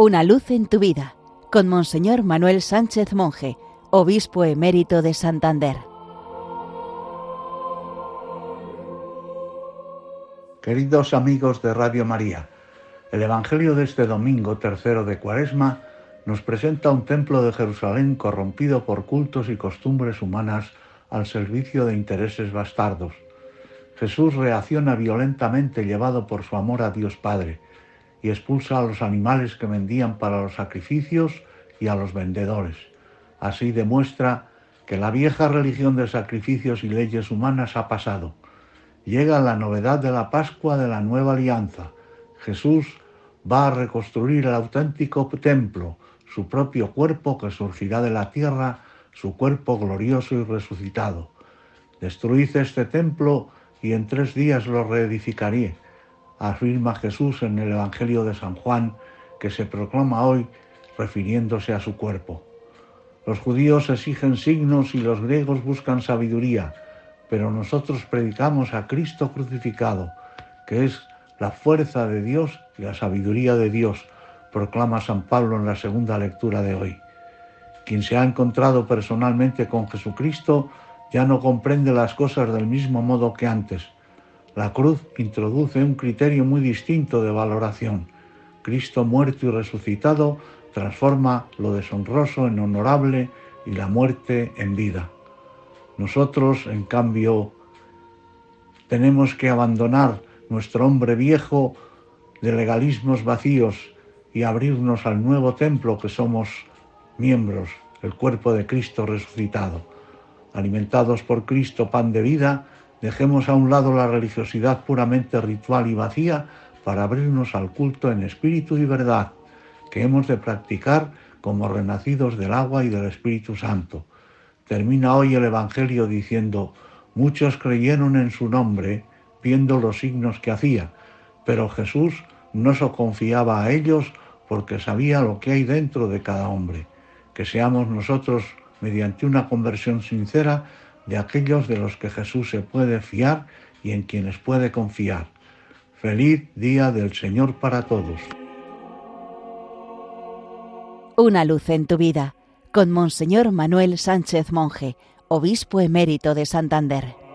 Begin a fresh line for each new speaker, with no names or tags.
Una luz en tu vida con Monseñor Manuel Sánchez Monje, obispo emérito de Santander.
Queridos amigos de Radio María, el Evangelio de este domingo tercero de Cuaresma nos presenta un templo de Jerusalén corrompido por cultos y costumbres humanas al servicio de intereses bastardos. Jesús reacciona violentamente llevado por su amor a Dios Padre y expulsa a los animales que vendían para los sacrificios y a los vendedores. Así demuestra que la vieja religión de sacrificios y leyes humanas ha pasado. Llega la novedad de la Pascua de la nueva alianza. Jesús va a reconstruir el auténtico templo, su propio cuerpo que surgirá de la tierra, su cuerpo glorioso y resucitado. Destruid este templo y en tres días lo reedificaré afirma Jesús en el Evangelio de San Juan, que se proclama hoy refiriéndose a su cuerpo. Los judíos exigen signos y los griegos buscan sabiduría, pero nosotros predicamos a Cristo crucificado, que es la fuerza de Dios y la sabiduría de Dios, proclama San Pablo en la segunda lectura de hoy. Quien se ha encontrado personalmente con Jesucristo ya no comprende las cosas del mismo modo que antes la cruz introduce un criterio muy distinto de valoración. Cristo muerto y resucitado transforma lo deshonroso en honorable y la muerte en vida. Nosotros, en cambio, tenemos que abandonar nuestro hombre viejo de legalismos vacíos y abrirnos al nuevo templo que somos miembros, el cuerpo de Cristo resucitado. Alimentados por Cristo, pan de vida, Dejemos a un lado la religiosidad puramente ritual y vacía para abrirnos al culto en espíritu y verdad, que hemos de practicar como renacidos del agua y del Espíritu Santo. Termina hoy el Evangelio diciendo, muchos creyeron en su nombre viendo los signos que hacía, pero Jesús no se confiaba a ellos porque sabía lo que hay dentro de cada hombre. Que seamos nosotros, mediante una conversión sincera, de aquellos de los que Jesús se puede fiar y en quienes puede confiar. Feliz día del Señor para todos.
Una luz en tu vida con Monseñor Manuel Sánchez Monje, obispo emérito de Santander.